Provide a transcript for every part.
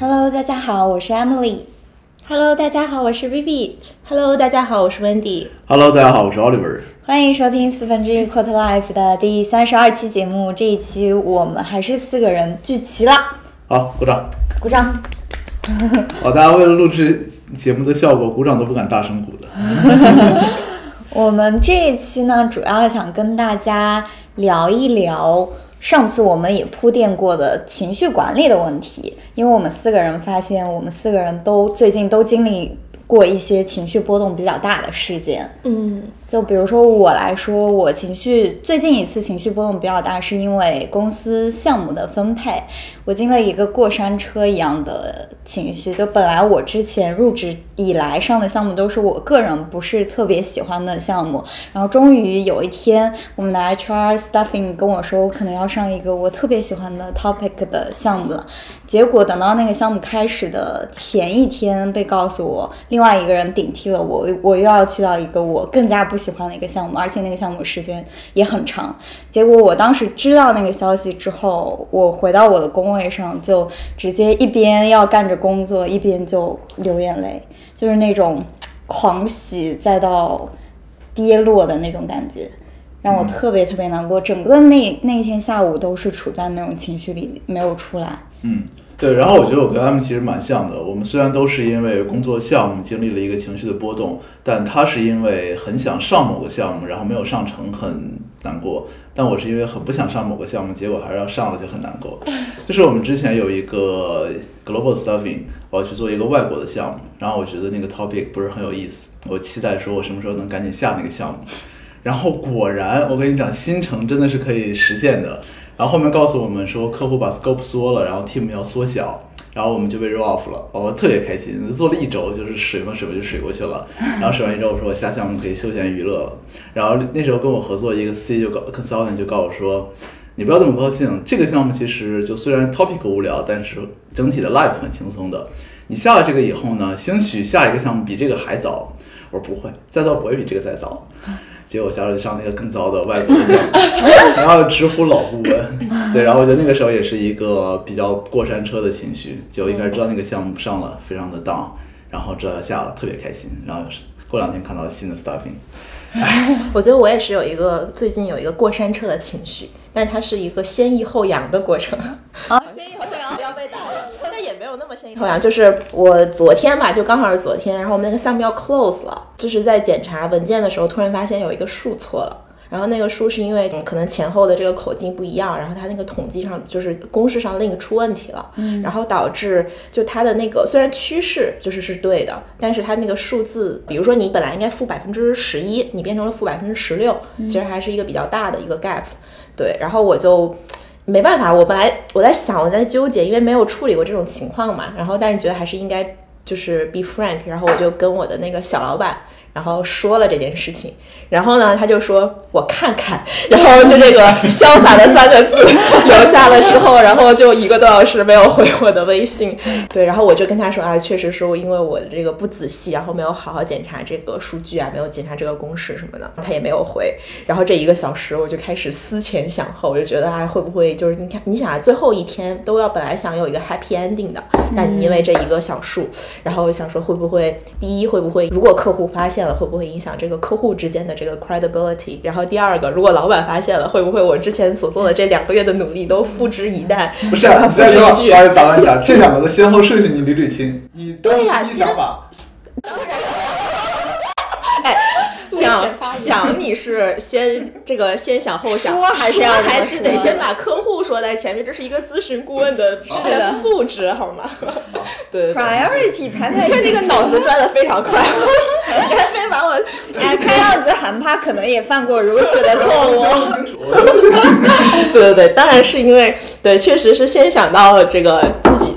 Hello，大家好，我是 Emily。Hello，大家好，我是 Vivi。Hello，大家好，我是 Wendy。Hello，大家好，我是 Oliver。欢迎收听四分之一 Quote Life 的第三十二期节目。这一期我们还是四个人聚齐了，好，鼓掌。鼓掌。哦，大家为了录制节目的效果，鼓掌都不敢大声鼓的。我们这一期呢，主要想跟大家聊一聊上次我们也铺垫过的情绪管理的问题，因为我们四个人发现，我们四个人都最近都经历过一些情绪波动比较大的事件。嗯，就比如说我来说，我情绪最近一次情绪波动比较大，是因为公司项目的分配，我经历一个过山车一样的情绪。就本来我之前入职以来上的项目都是我个人不是特别喜欢的项目，然后终于有一天，我们的 HR staffing 跟我说，我可能要上一个我特别喜欢的 topic 的项目了。结果等到那个项目开始的前一天，被告诉我另外一个人顶替了我，我又要去到一个我更加不喜欢的一个项目，而且那个项目时间也很长。结果我当时知道那个消息之后，我回到我的工位上，就直接一边要干着工作，一边就流眼泪，就是那种狂喜再到跌落的那种感觉。让我特别特别难过，整个那那一天下午都是处在那种情绪里，没有出来。嗯，对。然后我觉得我跟他们其实蛮像的。我们虽然都是因为工作项目经历了一个情绪的波动，但他是因为很想上某个项目，然后没有上成，很难过。但我是因为很不想上某个项目，结果还是要上了，就很难过。就是我们之前有一个 global stuffing，我要去做一个外国的项目，然后我觉得那个 topic 不是很有意思，我期待说我什么时候能赶紧下那个项目。然后果然，我跟你讲，新城真的是可以实现的。然后后面告诉我们说，客户把 scope 缩了，然后 team 要缩小，然后我们就被 roll off 了。我特别开心，做了一周，就是水嘛水嘛就水过去了。然后水完一周，我说我下项目可以休闲娱乐了。然后那时候跟我合作一个 C 就告 consultant 就告诉我说，你不要这么高兴，这个项目其实就虽然 topic 无聊，但是整体的 life 很轻松的。你下了这个以后呢，兴许下一个项目比这个还早。我说不会，再早不会比这个再早。结果下周就上那个更糟的外国的项目，然后直呼老顾问，对，然后我觉得那个时候也是一个比较过山车的情绪，就应该知道那个项目上了，非常的 down，然后知道要下了，特别开心，然后过两天看到了新的 stuffing，我觉得我也是有一个最近有一个过山车的情绪，但是它是一个先抑后扬的过程。啊，先抑后扬不要被打断，但也没有那么先抑后扬。就是我昨天吧，就刚好是昨天，然后我们那个项目要 close 了，就是在检查文件的时候，突然发现有一个数错了。然后那个数是因为可能前后的这个口径不一样，然后它那个统计上就是公式上 link 出问题了，嗯，然后导致就它的那个虽然趋势就是是对的，但是它那个数字，比如说你本来应该负百分之十一，你变成了负百分之十六，其实还是一个比较大的一个 gap，对，然后我就。没办法，我本来我在想，我在纠结，因为没有处理过这种情况嘛，然后但是觉得还是应该就是 be frank，然后我就跟我的那个小老板，然后说了这件事情，然后呢，他就说我看看，然后就这个 潇洒的三个字 留下了之后，然后就一个多小时没有回我的微信，对，然后我就跟他说啊，确实是我因为我这个不仔细，然后没有好好检查这个数据啊，没有检查这个公式什么的，他也没有回，然后这一个小时我就开始思前想后，我就觉得啊，会不会就是你看，你想啊，最后一天都要本来想有一个 happy ending 的，但你因为这一个小数，然后我想说会不会第一会不会如果客户发现了，会不会影响这个客户之间的这个 credibility？然后第二个，如果老板发现了，会不会我之前所做的这两个月的努力都付之一旦？不是，你再说，我要打断一下，这两个的先后顺序你捋捋清，你对呀，先想想想你是先 这个先想后想，还是要还是得先把客户说在前面，这是一个咨询顾问的这个素质，好吗？对，priority 排排，你看这个脑子转的非常快，你还非把我，哎，看样子韩帕可能也犯过如此的错误。对对对，当然是因为对，确实是先想到了这个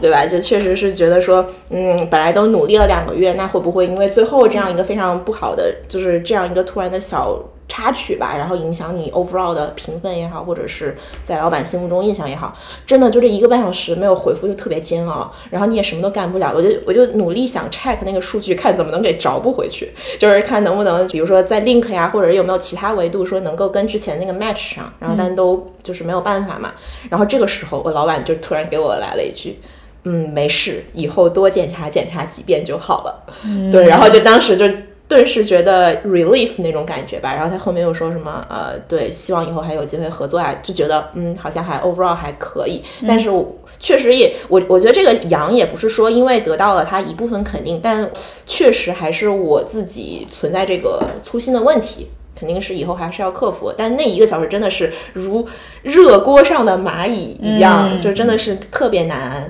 对吧？就确实是觉得说，嗯，本来都努力了两个月，那会不会因为最后这样一个非常不好的，就是这样一个突然的小插曲吧，然后影响你 overall 的评分也好，或者是在老板心目中印象也好，真的就这一个半小时没有回复就特别煎熬，然后你也什么都干不了，我就我就努力想 check 那个数据，看怎么能给找补回去，就是看能不能比如说在 link 呀，或者有没有其他维度说能够跟之前那个 match 上，然后但都就是没有办法嘛，然后这个时候我老板就突然给我来了一句。嗯，没事，以后多检查检查几遍就好了。对，然后就当时就顿时觉得 relief 那种感觉吧。然后他后面又说什么呃，对，希望以后还有机会合作啊，就觉得嗯，好像还 overall 还可以。但是我确实也我我觉得这个阳也不是说因为得到了他一部分肯定，但确实还是我自己存在这个粗心的问题。肯定是以后还是要克服，但那一个小时真的是如热锅上的蚂蚁一样，嗯就真的是特别难。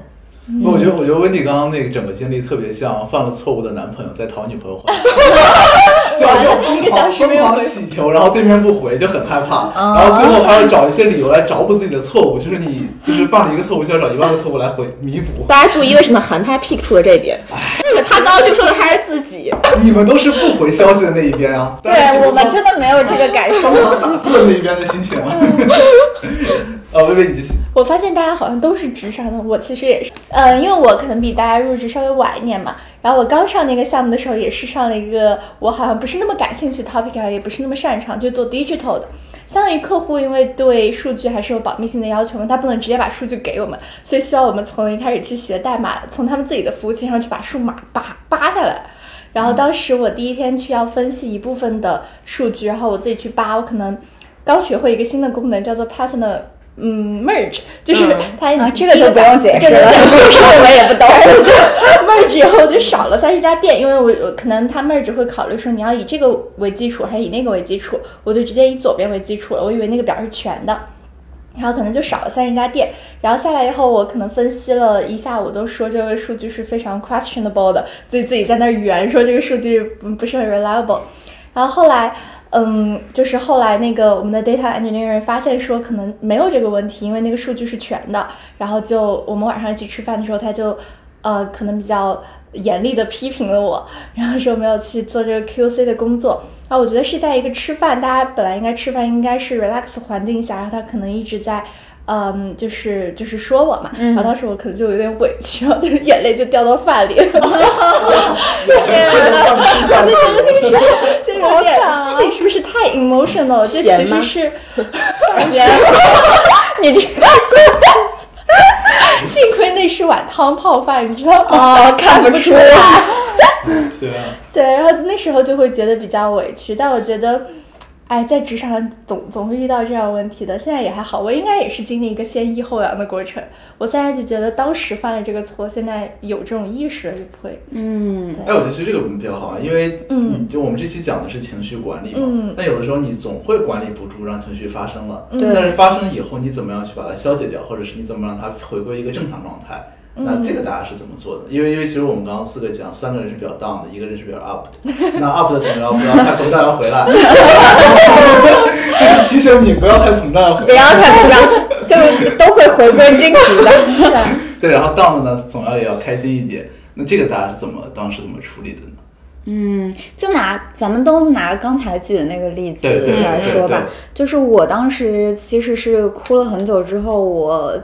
我觉得，我觉得温迪刚刚那个整个经历特别像犯了错误的男朋友在讨女朋友欢，就就疯一个小狂疯狂时没祈求，然后对面不回就很害怕，哦然后最后还要找一些理由来找补自己的错误，就是你就是犯了一个错误，就要找一万个错误来回弥补。大家注意，为什么韩派 pick 出了这一点？这个他刚刚就说的还是自己，你们都是不回消息的那一边啊，对我们真的没有这个感受。打破那一边的心情啊。啊，薇薇，你继续。我发现大家好像都是直上的，我其实也是，嗯，因为我可能比大家入职稍微晚一点嘛。然后我刚上那个项目的时候，也是上了一个我好像不是那么感兴趣的 topic，也不是那么擅长，就做 digital 的。相当于客户因为对数据还是有保密性的要求嘛，他不能直接把数据给我们，所以需要我们从零开始去学代码，从他们自己的服务器上去把数码扒扒下来。然后当时我第一天去要分析一部分的数据，然后我自己去扒，我可能刚学会一个新的功能叫做 personal。嗯，merge 就是嗯它、啊，这个就不用解释了，这个我们也不懂。merge 以后就少了三十家店，因为我我可能它 merge 会考虑说你要以这个为基础还是以那个为基础，我就直接以左边为基础了，我以为那个表是全的。然后可能就少了三十家店，然后下来以后，我可能分析了一下午，都说这个数据是非常 questionable 的，自己自己在那儿圆说这个数据不不是很 reliable。然后后来，嗯，就是后来那个我们的 data engineer 发现说可能没有这个问题，因为那个数据是全的。然后就我们晚上一起吃饭的时候，他就呃可能比较严厉的批评了我，然后说没有去做这个 QC 的工作。然后我觉得是在一个吃饭，大家本来应该吃饭应该是 relax 环境下，然后他可能一直在。嗯，就是就是说我嘛，然后当时我可能就有点委屈，然后就眼泪就掉到饭里了。我就觉得那个时候就有点自己是不是太 emotional？这其实是 你这个幸亏那是碗汤泡饭，你知道吗？哦，看不出来。对，然后那时候就会觉得比较委屈，但我觉得，哎，在职场上总总会遇到这样问题的。现在也还好，我应该也是经历一个先抑后扬的过程。我现在就觉得当时犯了这个错，现在有这种意识了就不会。嗯，哎，我觉得其实这个比较好啊，因为嗯就我们这期讲的是情绪管理嘛，嗯但有的时候你总会管理不住，让情绪发生了，对但是发生以后你怎么样去把它消解掉，或者是你怎么让它回归一个正常状态？那这个大家是怎么做的？因为因为其实我们刚刚四个讲，三个人是比较 down 的，一个人是比较 up 的。那 up 的总要不要太膨胀要回来，就 是提醒你不要太膨胀要回来。不要太膨胀，就都会回归均值的。是啊，对，然后 down 的呢，总要也要开心一点。那这个大家是怎么当时怎么处理的呢？嗯，就拿咱们都拿刚才举的那个例子对对对对来说吧，就是我当时其实是哭了很久之后，我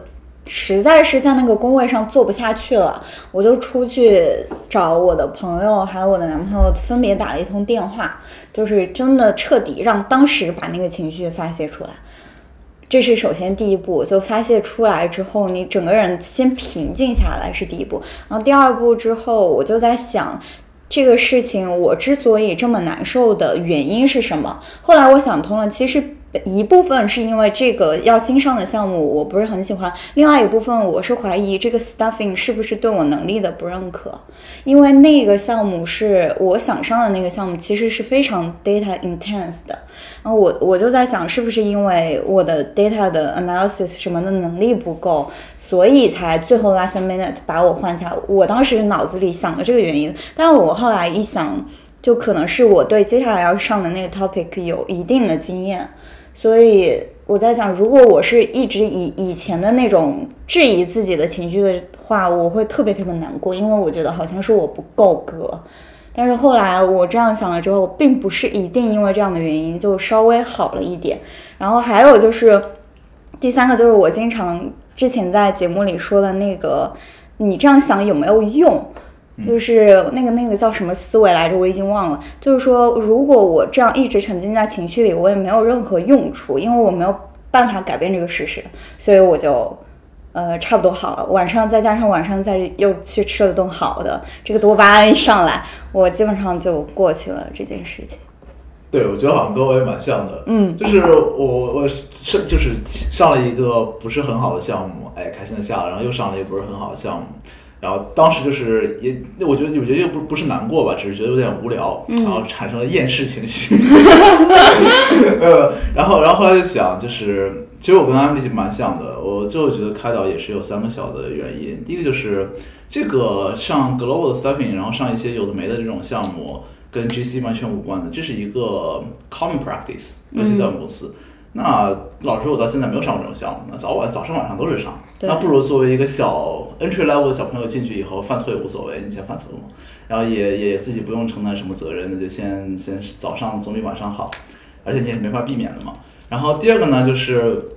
实在是在那个工位上做不下去了，我就出去找我的朋友还有我的男朋友，分别打了一通电话，就是真的彻底让当时把那个情绪发泄出来。这是首先第一步，就发泄出来之后，你整个人先平静下来是第一步。然后第二步之后，我就在想，这个事情我之所以这么难受的原因是什么？后来我想通了，其实一部分是因为这个要新上的项目我不是很喜欢，另外一部分我是怀疑这个 stuffing 是不是对我能力的不认可，因为那个项目是我想上的那个项目，其实是非常 data intense 的。然后我我就在想，是不是因为我的 data 的 analysis 什么的能力不够，所以才最后 last minute 把我换下。我当时脑子里想的这个原因，但我后来一想，就可能是我对接下来要上的那个 topic 有一定的经验，所以我在想，如果我是一直以以前的那种质疑自己的情绪的话，我会特别特别难过，因为我觉得好像是我不够格。但是后来我这样想了之后，并不是一定因为这样的原因，就稍微好了一点。然后还有就是，第三个就是我经常之前在节目里说的那个，你这样想有没有用？就是那个那个叫什么思维来着，我已经忘了。就是说，如果我这样一直沉浸在情绪里，我也没有任何用处，因为我没有办法改变这个事实，所以我就呃，差不多好了。晚上再加上晚上再又去吃了顿好的，这个多巴胺一上来，我基本上就过去了这件事情。对，我觉得好像跟我也蛮像的。嗯就是我我是就是上了一个不是很好的项目，哎，开心的下了，然后又上了一个不是很好的项目，然后当时就是也，我觉得我觉得又不不是难过吧，只是觉得有点无聊，然后产生了厌世情绪。呃，然后然后后来就想，就是其实我跟他们蛮像的，我最后觉得开导也是有三个小的原因，第一个就是这个上 global 的 staffing，然后上一些有的没的这种项目。跟 GC 完全无关的，这是一个 common practice，尤其在我们公司。那老实说，我到现在没有上过这种项目，那早晚早上晚上都是上。对那不如作为一个小 entry level 的小朋友进去以后，犯错也无所谓，你先犯错嘛，然后也也自己不用承担什么责任，那就先先早上总比晚上好，而且你也没法避免的嘛。然后第二个呢，就是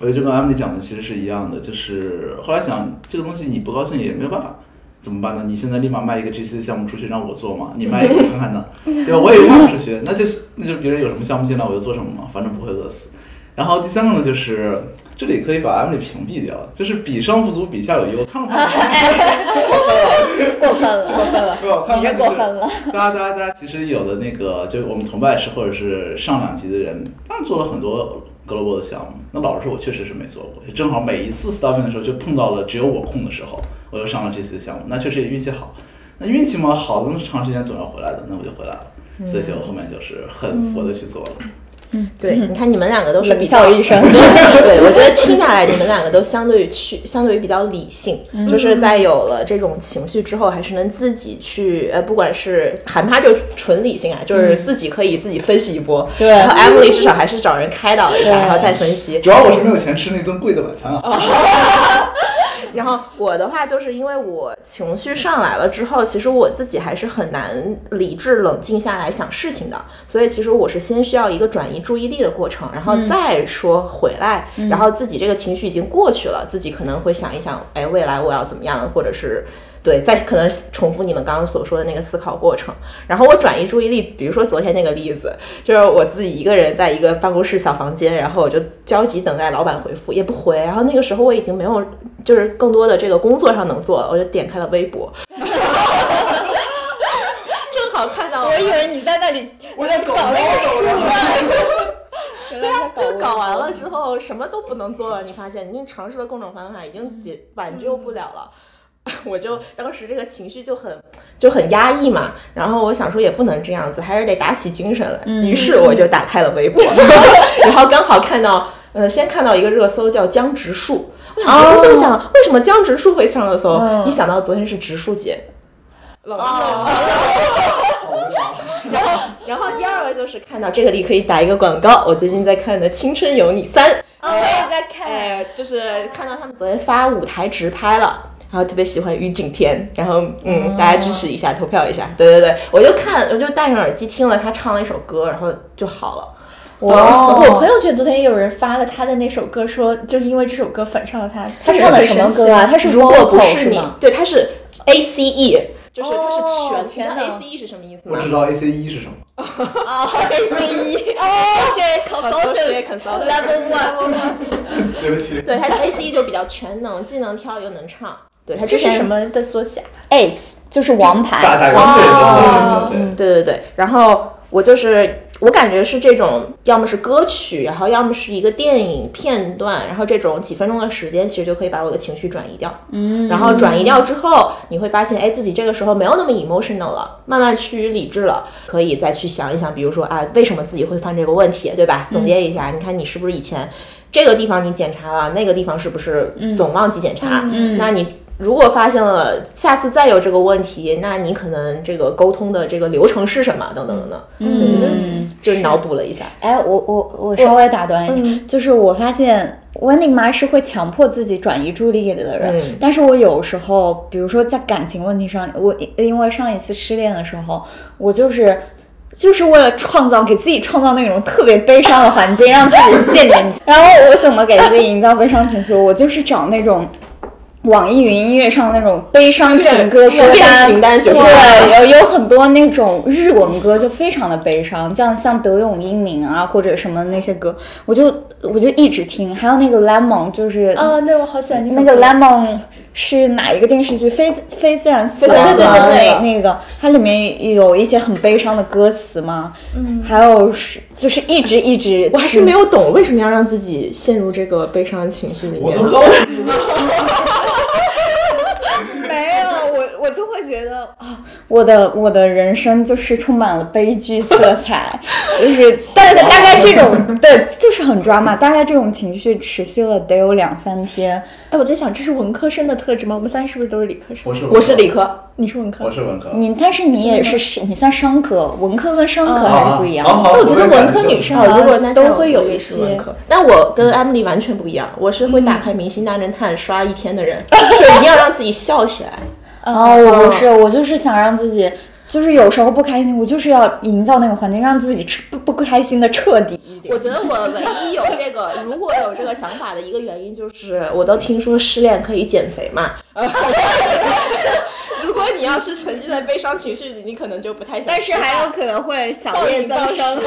我觉得就跟 Emily 讲的其实是一样的，就是后来想这个东西你不高兴也没有办法。怎么办呢？你现在立马卖一个 GC 的项目出去让我做嘛？你卖一个 看看呢？对吧？我也卖不出去，那就那就别人有什么项目进来我就做什么嘛，反正不会饿死。然后第三个呢，就是这里可以把 Emily 屏蔽掉，就是比上不足，比下有余。我看了看，过分了，过分了，过分了你这过分了。大家大家大家其实有的那个，就是我们同拜师或者是上两级的人，他们做了很多 global 的项目。那老实说，我确实是没做过，正好每一次 staffing 的时候就碰到了只有我空的时候。我又上了这次项目，那确实也运气好。那运气嘛，好那么长时间总要回来的，那我就回来了。所以就后面就是很佛的去做了。对，你看你们两个都是冷比较笑一声对，我觉得听下来，你们两个都相对于去，相对于比较理性，就是在有了这种情绪之后，还是能自己去，呃，不管是韩趴就纯理性啊，就是自己可以自己分析一波。对然后 Emily 至少还是找人开导一下，然后再分析。主要我是没有钱吃那顿贵的晚餐啊。然后我的话就是因为我情绪上来了之后，其实我自己还是很难理智冷静下来想事情的，所以其实我是先需要一个转移注意力的过程，然后再说回来，然后自己这个情绪已经过去了，自己可能会想一想，哎，未来我要怎么样，或者是。对，再可能重复你们刚刚所说的那个思考过程，然后我转移注意力，比如说昨天那个例子，就是我自己一个人在一个办公室小房间，然后我就焦急等待老板回复，也不回，然后那个时候我已经没有就是更多的这个工作上能做了，我就点开了微博，正好看到我以为你在那里，我在搞搞那个书 对啊，就搞完了之后什么都不能做了，你发现你尝试了各种方法，已经解挽救不了了。我就当时这个情绪就很就很压抑嘛，然后我想说也不能这样子，还是得打起精神来。于是我就打开了微博，然后刚好看到，呃，先看到一个热搜叫江直树，我想说，我心想为什么江直树会上热搜？一想到昨天是植树节，冷 然后，然后第二个就是看到这个里可以打一个广告，我最近在看的《青春有你三》，我也在看。哎，就是看到他们昨天发舞台直拍了。然后特别喜欢于景天，然后嗯，大家支持一下，投票一下。对对对，我就看，我就戴上耳机听了他唱了一首歌，然后就好了。哇我朋友圈昨天也有人发了他的那首歌，说就是因为这首歌粉上了他。他唱的什么歌啊？他是如果不是你吗？，对，他是 A C E，就是他是全全天哪你知道 A C E 是什么意思吗？我知道 ACE 是什么。啊，A C E，哦，是 Associate consultant consultant level one。对不起。对，他的 A C E 就比较全能，既能跳又能唱。对它这是什么的缩写？Ace 就是王牌，对对对对。对对对，然后我就是我感觉是这种，要么是歌曲，然后要么是一个电影片段，然后这种几分钟的时间，其实就可以把我的情绪转移掉。嗯，然后转移掉之后，你会发现，哎，自己这个时候没有那么 emotional 了，慢慢趋于理智了，可以再去想一想，比如说啊，为什么自己会犯这个问题，对吧？总结一下，你看你是不是以前这个地方你检查了，那个地方是不是总忘记检查？嗯，那你。如果发现了，下次再有这个问题，那你可能这个沟通的这个流程是什么？等等等等，对对对，就脑补了一下。哎，我我我稍微打断一下，就是我发现 Wendy 妈是会强迫自己转移注意力的人，嗯但是我有时候，比如说在感情问题上，我因为上一次失恋的时候，我就是。就是为了创造给自己创造那种特别悲伤的环境，让自己陷进去。然后我怎么给自己营造悲伤情绪？我就是找那种网易云音乐上那种悲伤情歌歌单，情单就是对，有有很多那种日文歌就非常的悲伤，像像德永英明啊或者什么那些歌，我就我就一直听，还有那个 Lemon 就是啊，对我好喜欢那个 Lemon 是哪一个电视剧？非非自然死自然亡的那那个，它里面有一些很悲伤的歌词嘛，嗯，还有是就是一直一直，我还是没有懂为什么要让自己陷入这个悲伤的情绪里面。我都告诉你了，没有，我我就会觉得啊，我的我的人生就是充满了悲剧色彩，就是大概大概这种对，就是很抓嘛，大概这种情绪持续了得有两三天。哎，我在想这是文科生的特质吗？我们三是不是都是理科生？我是我是理，科，你是文科我，是文科。你但是你也是是，你算商科，文科跟商科还是不一样那我觉得文科女生哦，如果那都会有一些科，但我跟 Emily 完全不一样，我是会打开《明星大侦探》刷一天的人，就一定要让自己笑起来。哦，我不是，我就是想让自己，就是有时候不开心，我就是要营造那个环境，让自己彻不不开心的彻底一点。我觉得我唯一有这个，如果有这个想法的一个原因，就是我都听说失恋可以减肥嘛。如果你要是沉浸在悲伤情绪里，你可能就不太想。但是还有可能会小叶增生。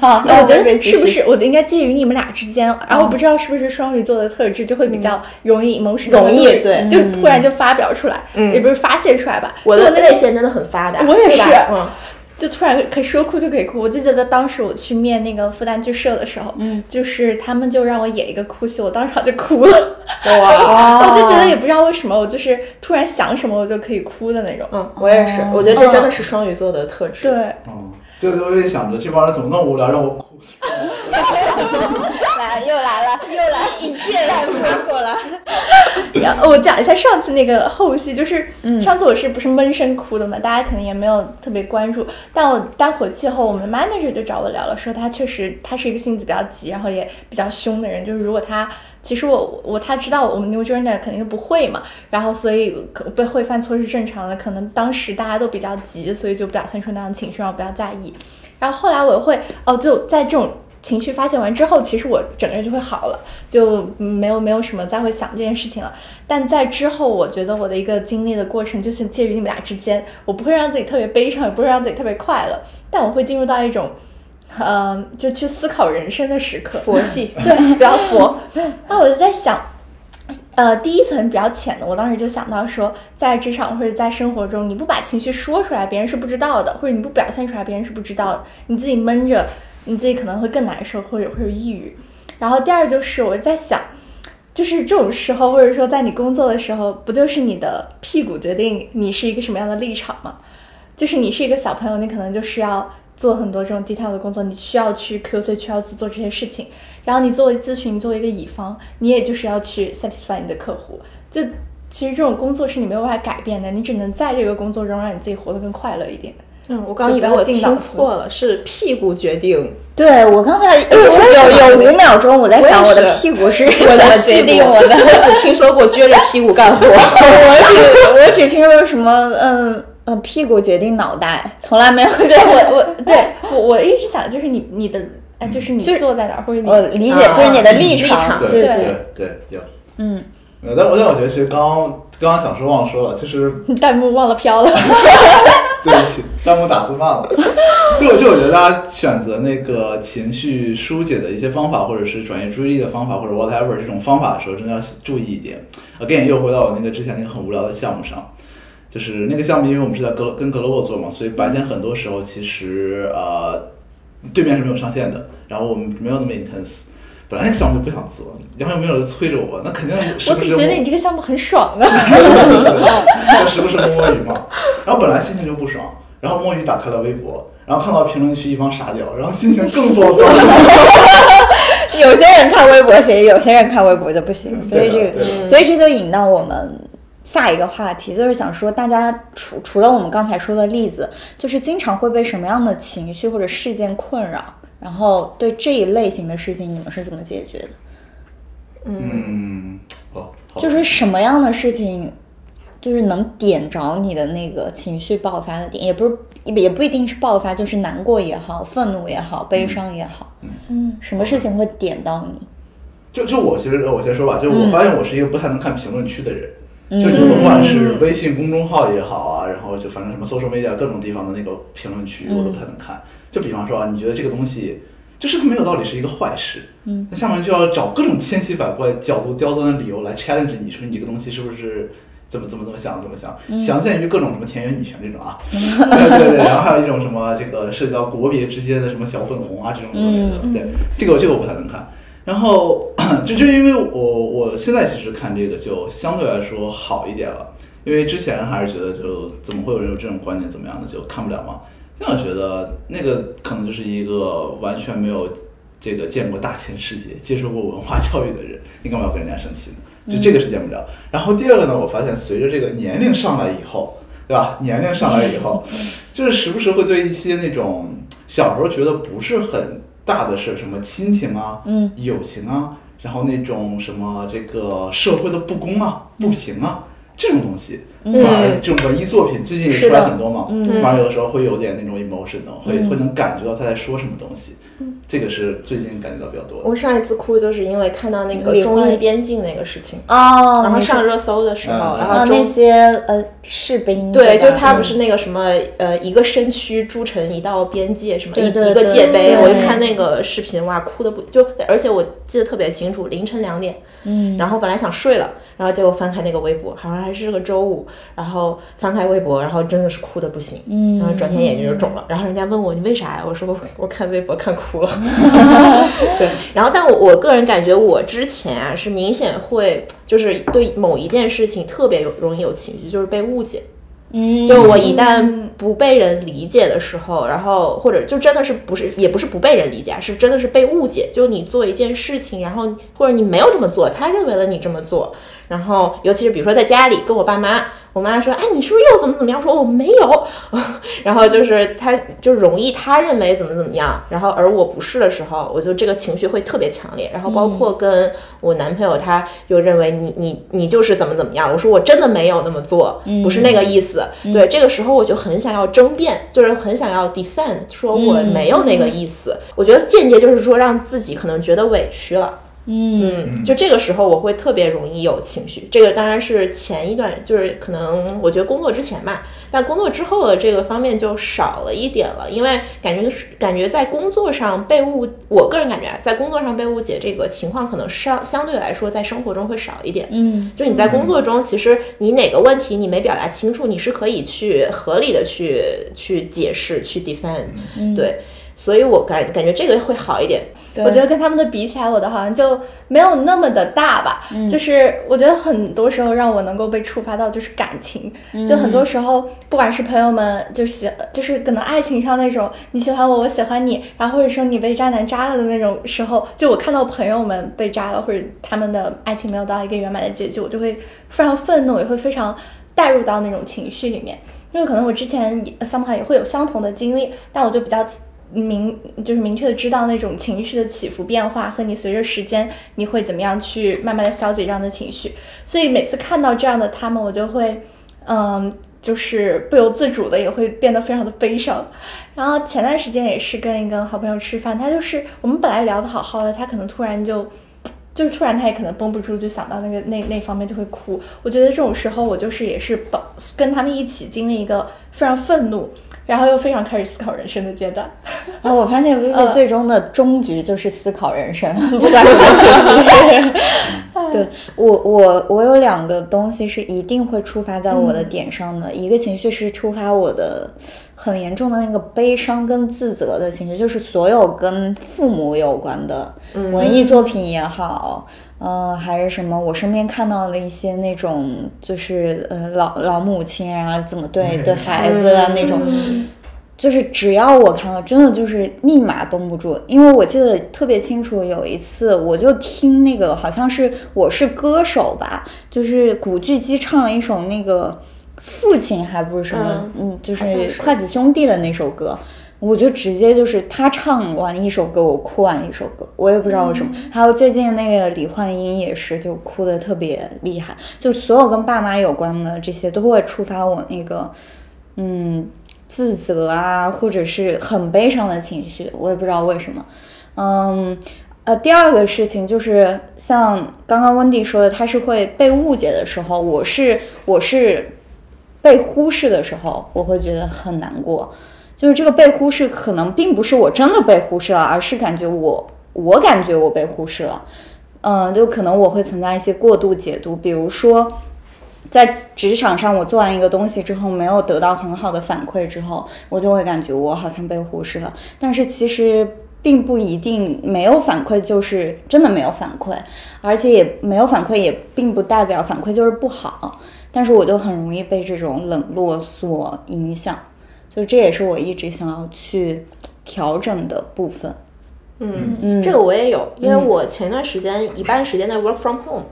好，那我觉得是不是我应该介于你们俩之间？然后我不知道是不是双鱼座的特质就会比较容易 emotional，容易就对就突然就发表出来，也不是发泄出来吧。我的内线真的很发达，我也是嗯，就突然可以说哭就可以哭。我就觉得当时我去面那个复旦剧社的时候，嗯，就是他们就让我演一个哭戏，我当场就哭了。哇，我就觉得也不知道为什么，我就是突然想什么我就可以哭的那种。嗯，我也是，我觉得这真的是双鱼座的特质。对，嗯，就就会想着这帮人怎么那么无聊，让我哭。来又来了，又来一剑来戳过来。然后我讲一下上次那个后续，就是上次我是不是闷声哭的嘛？大家可能也没有特别关注，但我待回去后，我们的 manager 就找我聊了，说他确实他是一个性子比较急，然后也比较凶的人。就是如果他其实我我他知道我们 New Journey 肯定都不会嘛，然后所以可被会犯错是正常的，可能当时大家都比较急，所以就表现出那样的情绪，让我不要在意。然后后来我会哦，就在这种情绪发泄完之后，其实我整个人就会好了，就嗯没有没有什么再会想这件事情了。但在之后，我觉得我的一个经历的过程就是介于你们俩之间，我不会让自己特别悲伤，也不会让自己特别快乐，但我会进入到一种。嗯，就去思考人生的时刻，佛系对，比较佛。那我就在想，呃，第一层比较浅的，我当时就想到说，在职场或者在生活中，你不把情绪说出来，别人是不知道的；或者你不表现出来，别人是不知道的。你自己闷着，你自己可能会更难受，或者会有抑郁。然后第二就是我在想，就是这种时候，或者说在你工作的时候，不就是你的屁股决定你是一个什么样的立场吗？就是你是一个小朋友，你可能就是要做很多这种 detail 的工作，你需要去 QC，需要去做这些事情。然后你作为咨询，作为一个乙方，你也就是要去 satisfy 你的客户。就其实这种工作是你没有办法改变的，你只能在这个工作中让你自己活得更快乐一点。嗯，我刚以为我听错了，是屁股决定。对我刚才有有有五秒钟我在想我的屁股是我怎么决定我的，我只听说过撅着屁股干活。我只 我只听说什么嗯嗯屁股决定脑袋，从来没有觉得我我对我我一直想就是你你的哎就是你坐在哪儿或者你我理解就是你的立立场对对对对，有。嗯，呃但我但我觉得其实刚刚刚刚想说忘了说了，就是弹幕忘了飘了。对不起，弹幕打字慢了。就就我觉得大家选择那个情绪疏解的一些方法，或者是转移注意力的方法，或者 whatever 这种方法的时候，真的要注意一点。again 又回到我那个之前那个很无聊的项目上，就是那个项目，因为我们是在格跟 Global 做嘛，所以白天很多时候其实呃对面是没有上线的，然后我们没有那么 intense。本来那个项目就不想做，然后又没有人催着我，那肯定时我怎么觉得你这个项目很爽呢？是是是，就时不时摸摸鱼嘛。然后本来心情就不爽，然后摸鱼打开了微博，然后看到评论区一帮傻屌，然后心情更暴躁。有些人看微博行，有些人看微博就不行，所以这个，所以这就引到我们下一个话题，就是想说，大家除除了我们刚才说的例子，就是经常会被什么样的情绪或者事件困扰，然后对这一类型的事情，你们是怎么解决的？嗯，哦，就是什么样的事情，就是能点着你的那个情绪爆发的点，也不是也不一定是爆发，就是难过也好，愤怒也好，悲伤也好，嗯，什么事情会点到你？就就我其实我先说吧，就是我发现我是一个不太能看评论区的人。就你甭管是微信公众号也好啊，然后就反正什么 social media 各种地方的那个评论区，我都不太能看。就比方说啊，你觉得这个东西，就是它没有道理是一个坏事，嗯，那下面就要找各种千奇百怪、角度刁钻的理由来 challenge 你说你这个东西是不是怎么怎么怎么想怎么想，详见于各种什么田园女权这种啊，对对对，然后还有一种什么这个涉及到国别之间的什么小粉红啊这种之类的，对，这个这个我不太能看。然后 就就因为我我现在其实看这个就相对来说好一点了，因为之前还是觉得就怎么会有人有这种观点怎么样的就看不了嘛。现在觉得那个可能就是一个完全没有这个见过大千世界、接受过文化教育的人，你干嘛要跟人家生气呢？就这个是见不了。然后第二个呢，我发现随着这个年龄上来以后，对吧？年龄上来以后，就是时不时会对一些那种小时候觉得不是很。大的事什么亲情啊，嗯，友情啊，然后那种什么这个社会的不公啊、不平啊，这种东西，反而这种文艺作品最近也出来很多嘛，反而有的时候会有点那种 emotion 的，会会能感觉到他在说什么东西。这个是最近感觉到比较多的。我上一次哭就是因为看到那个中印边境那个事情哦，然后上热搜的时候，然后那些呃士兵对，就他不是那个什么呃一个身躯铸成一道边界什么一一个界碑，我就看那个视频哇哭的不就，而且我记得特别清楚，凌晨两点，嗯，然后本来想睡了，然后结果翻开那个微博，好像还是个周五，然后翻开微博，然后真的是哭的不行，嗯，然后转天眼睛就肿了，然后人家问我你为啥呀？我说我我看微博看哭了。对，然后但我我个人感觉，我之前啊是明显会就是对某一件事情特别有容易有情绪，就是被误解。嗯，就我一旦不被人理解的时候，然后或者就真的是不是也不是不被人理解，是真的是被误解。就你做一件事情，然后或者你没有这么做，他认为了你这么做。然后，尤其是比如说在家里跟我爸妈，我妈说：“哎，你是不是又怎么怎么样？”说：“我没有。” 然后就是他就容易他认为怎么怎么样，然后而我不是的时候，我就这个情绪会特别强烈。然后包括跟我男朋友，他又认为你你你就是怎么怎么样。我说我真的没有那么做，不是那个意思。对，这个时候我就很想要争辩，就是很想要 defend，说我没有那个意思。我觉得间接就是说让自己可能觉得委屈了。嗯，就这个时候我会特别容易有情绪。这个当然是前一段，就是可能我觉得工作之前吧，但工作之后的这个方面就少了一点了，因为感觉感觉在工作上被误，我个人感觉啊，在工作上被误解这个情况可能相相对来说在生活中会少一点。嗯，就你在工作中，其实你哪个问题你没表达清楚，你是可以去合理的去去解释去 defend。对。所以我感感觉这个会好一点。我觉得跟他们的比起来，我的好像就没有那么的大吧。就是我觉得很多时候让我能够被触发到就是感情，就很多时候不管是朋友们就喜，就是可能爱情上那种你喜欢我，我喜欢你，然后或者说你被渣男渣了的那种时候，就我看到朋友们被渣了，或者他们的爱情没有到一个圆满的结局，我就会非常愤怒，也会非常带入到那种情绪里面。因为可能我之前 somehow 也会有相同的经历，但我就比较。明就是明确的知道那种情绪的起伏变化和你随着时间你会怎么样去慢慢的消解这样的情绪，所以每次看到这样的他们，我就会，嗯，就是不由自主的也会变得非常的悲伤。然后前段时间也是跟一个好朋友吃饭，他就是我们本来聊的好好的，他可能突然就，就是突然他也可能绷不住，就想到那个那那方面就会哭。我觉得这种时候我就是也是跟他们一起经历一个非常愤怒。然后又非常开始思考人生的阶段，然后我发现 Vivi 最终的终局就是思考人生，不管什么情绪。对我，我我有两个东西是一定会触发在我的点上的，一个情绪是触发我的很严重的那个悲伤跟自责的情绪，就是所有跟父母有关的文艺作品也好。呃，还是什么？我身边看到了一些那种，就是呃，老老母亲啊，怎么对对孩子啊那种，就是只要我看到，真的就是立马绷不住。因为我记得特别清楚，有一次我就听那个，好像是《我是歌手》吧，就是古巨基唱了一首那个父亲还不是什么，嗯，就是筷子兄弟的那首歌。我就直接就是他唱完一首歌，我哭完一首歌，我也不知道为什么。还有最近那个李焕英也是，就哭的特别厉害。就所有跟爸妈有关的这些，都会触发我那个，嗯，自责啊，或者是很悲伤的情绪。我也不知道为什么。嗯，呃，第二个事情就是像刚刚温迪说的，他是会被误解的时候，我是我是被忽视的时候，我会觉得很难过。就是这个被忽视，可能并不是我真的被忽视了，而是感觉我我感觉我被忽视了。嗯，就可能我会存在一些过度解读，比如说在职场上，我做完一个东西之后没有得到很好的反馈之后，我就会感觉我好像被忽视了。但是其实并不一定没有反馈就是真的没有反馈，而且也没有反馈也并不代表反馈就是不好。但是我就很容易被这种冷落所影响，就这也是我一直想要去调整的部分。嗯嗯这个我也有，因为我前段时间一半时间在 work from home，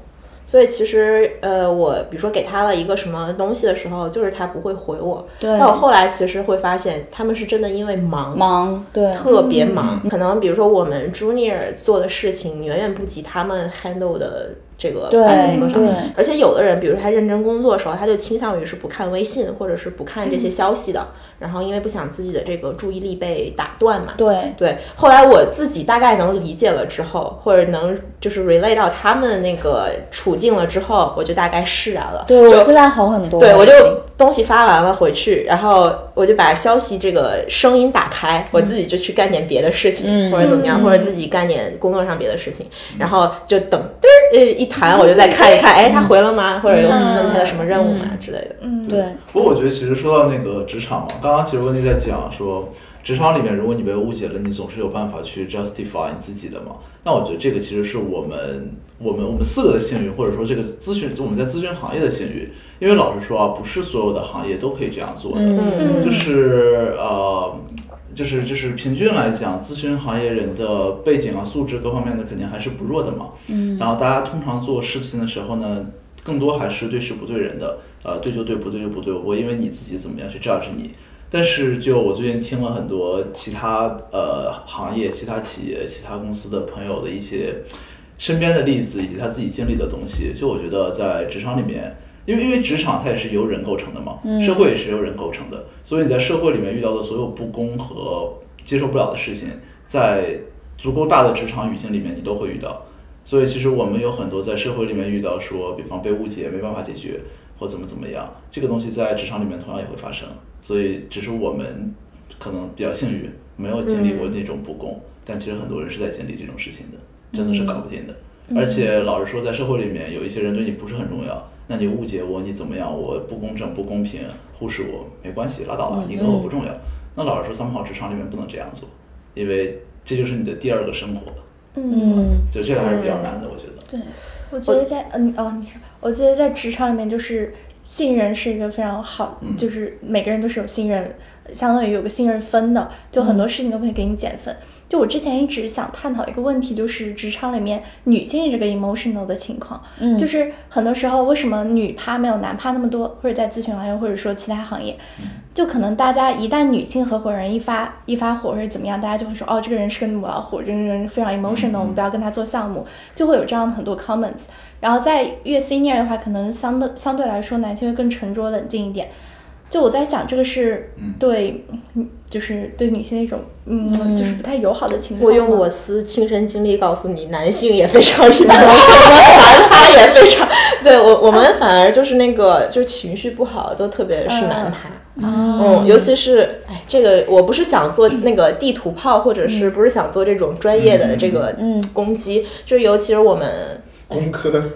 所以其实呃，我比如说给他了一个什么东西的时候，就是他不会回我。对但我后来其实会发现，他们是真的因为忙。忙，对，特别忙，可能比如说我们 junior 做的事情远远不及他们 handle 的这个对百分之多少对。而且有的人，比如说他认真工作的时候，他就倾向于是不看微信或者是不看这些消息的，然后因为不想自己的这个注意力被打断嘛。对，对，后来我自己大概能理解了之后，或者能就是 relate 到他们那个处境了之后，我就大概释然了。对我现在好很多。对，我就东西发完了回去，然后我就把消息这个声音打开，我自己就去干点别的事情，嗯或者怎么样，或者自己干点工作上别的事情，然后就等嘚儿呃一弹，我就再看一看，哎，他回了吗？或者有分配的什么任务吗之类的。嗯，对，不过我觉得其实说到那个职场嘛，刚刚其实温迪在讲说，职场里面如果你被误解了，你总是有办法去 justify 你自己的嘛。那我觉得这个其实是我们我们我们四个的幸运，或者说这个咨询我们在咨询行业的幸运，因为老实说啊，不是所有的行业都可以这样做的。嗯。就是呃，就是就是平均来讲，咨询行业人的背景啊、素质各方面的肯定还是不弱的嘛。嗯。然后大家通常做事情的时候呢，更多还是对事不对人的，呃，对就对，不对就不对，我因为你自己怎么样去 judge 你。但是就我最近听了很多其他呃行业、其他企业、其他公司的朋友的一些身边的例子，以及他自己经历的东西，就我觉得在职场里面。因为因为职场它也是由人构成的嘛，社会也是由人构成的，所以你在社会里面遇到的所有不公和接受不了的事情，在足够大的职场语境里面你都会遇到。所以其实我们有很多在社会里面遇到说，比方被误解没办法解决，或怎么怎么样，这个东西在职场里面同样也会发生。所以只是我们可能比较幸运，没有经历过那种不公，但其实很多人是在经历这种事情的，真的是搞不定的。而且老实说，在社会里面有一些人对你不是很重要，那你误解我，你怎么样，我不公正、不公平，忽视我，没关系，拉倒了，你跟我不重要。那老实说，三好职场里面不能这样做，因为这就是你的第二个生活，嗯就这个还是比较难的，我觉得。对，我觉得在嗯哦，你说，我觉得在职场里面就是信任是一个非常好，就是每个人都是有信任，相当于有个信任分的，就很多事情都可以给你减分。就我之前一直想探讨一个问题，就是职场里面女性这个 emotional 的情况，嗯就是很多时候为什么女趴没有男趴那么多，或者在咨询行业，或者说其他行业，就可能大家一旦女性合伙人一发一发火或者怎么样，大家就会说哦，这个人是个母老虎，这个人非常 emotional，、我们不要跟他做项目，就会有这样的很多 comments。然后在越 senior 的话，可能相对相对来说男性会更沉着冷静一点。就我在想，这个是对，嗯就是对女性的一种，嗯，就是不太友好的情况。我用我司亲身经历告诉你，男性也非常 emotional，男趴也非常。对我，我们反而就是那个，就是情绪不好都特别是男他。嗯，尤其是哎，这个我不是想做那个地图炮，或者是不是想做这种专业的这个攻击，就是尤其是我们工科的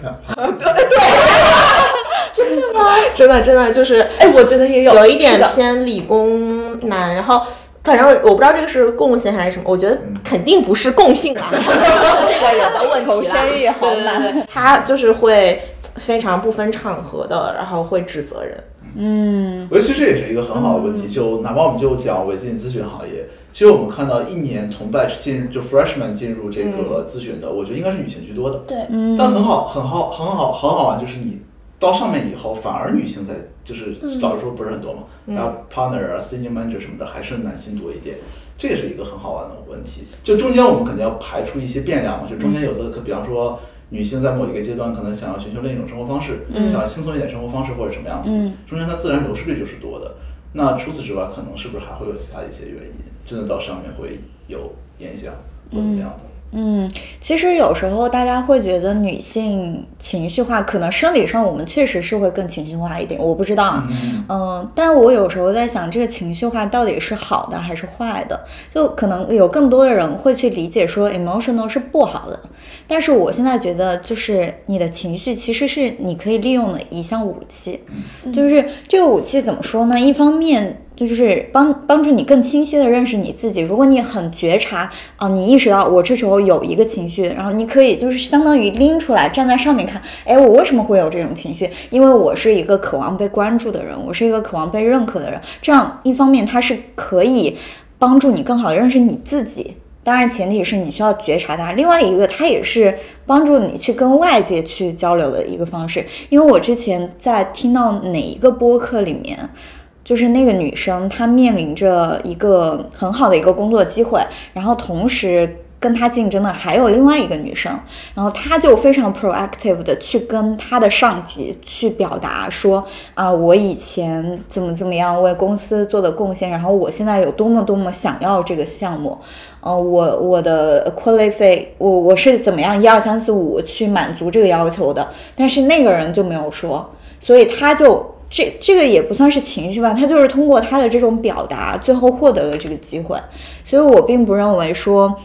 真的真的就是哎，我觉得也有有一点偏理工男，然后反正我不知道这个是共性还是什么，我觉得肯定不是共性啊，是 这个人的问题啦。求生欲好满对对对他就是会非常不分场合的，然后会指责人。嗯。我觉得其实这也是一个很好的问题，就哪怕我们就讲伪经济咨询行业，其实我们看到一年同 batch 进入就 freshman 进入这个咨询的，我觉得应该是女性居多的。对，嗯。但很好，很好，很好，很好啊，就是你到上面以后，反而女性在，就是老实说不是很多嘛，然后 partner 啊、senior manager 什么的，还是男性多一点，这也是一个很好玩的问题。就中间我们肯定要排除一些变量嘛，就中间有的，可比方说女性在某一个阶段可能想要寻求另一种生活方式，想要轻松一点生活方式或者什么样子，中间它自然流失率就是多的。那除此之外，可能是不是还会有其他的一些原因，真的到上面会有影响或怎么样的？嗯，其实有时候大家会觉得女性情绪化，可能生理上我们确实是会更情绪化一点，我不知道啊，嗯，但我有时候在想，这个情绪化到底是好的还是坏的？就可能有更多的人会去理解说 emotional 是不好的，但是我现在觉得，就是你的情绪其实是你可以利用的一项武器，就是这个武器怎么说呢？一方面。就是帮帮助你更清晰的认识你自己。如果你很觉察啊，你意识到我这时候有一个情绪，然后你可以就是相当于拎出来站在上面看，哎，我为什么会有这种情绪？因为我是一个渴望被关注的人，我是一个渴望被认可的人。这样一方面它是可以帮助你更好的认识你自己，当然前提是你需要觉察它。另外一个，它也是帮助你去跟外界去交流的一个方式。因为我之前在听到哪一个播客里面。就是那个女生，她面临着一个很好的一个工作机会，然后同时跟她竞争的还有另外一个女生，然后她就非常 proactive 的去跟她的上级去表达说啊，我以前怎么怎么样为公司做的贡献，然后我现在有多么多么想要这个项目，呃，我我的 qualify，我我是怎么样一二三四五去满足这个要求的，但是那个人就没有说，所以他就。这这个也不算是情绪吧，他就是通过他的这种表达，最后获得了这个机会。所以我并不认为说